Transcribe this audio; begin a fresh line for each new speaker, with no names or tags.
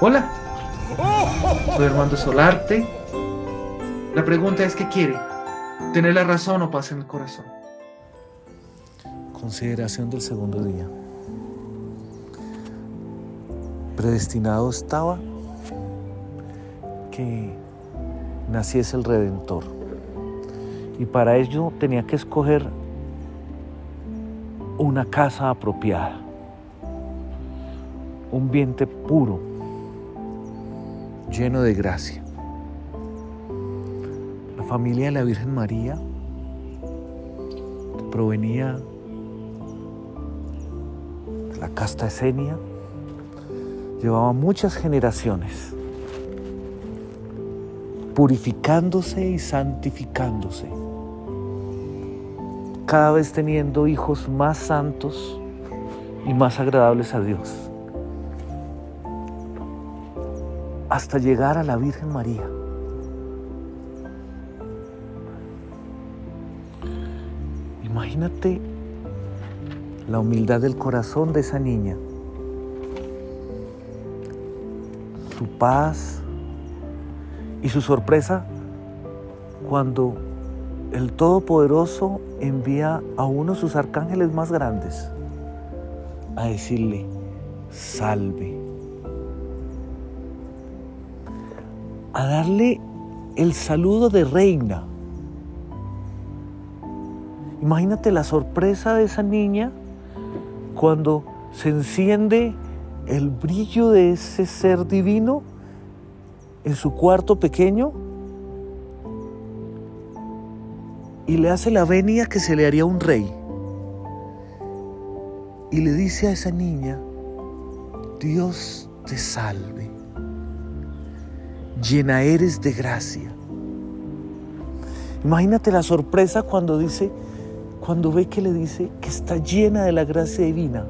Hola, soy Armando Solarte. La pregunta es, ¿qué quiere? ¿Tener la razón o paz en el corazón?
Consideración del segundo día. Predestinado estaba que naciese el Redentor. Y para ello tenía que escoger una casa apropiada, un vientre puro, lleno de gracia. La familia de la Virgen María provenía de la casta esenia, llevaba muchas generaciones purificándose y santificándose, cada vez teniendo hijos más santos y más agradables a Dios, hasta llegar a la Virgen María. Imagínate la humildad del corazón de esa niña, su paz y su sorpresa cuando el Todopoderoso envía a uno de sus arcángeles más grandes a decirle, salve, a darle el saludo de reina. Imagínate la sorpresa de esa niña cuando se enciende el brillo de ese ser divino en su cuarto pequeño y le hace la venia que se le haría un rey. Y le dice a esa niña, Dios te salve, llena eres de gracia. Imagínate la sorpresa cuando dice, cuando ve que le dice que está llena de la gracia divina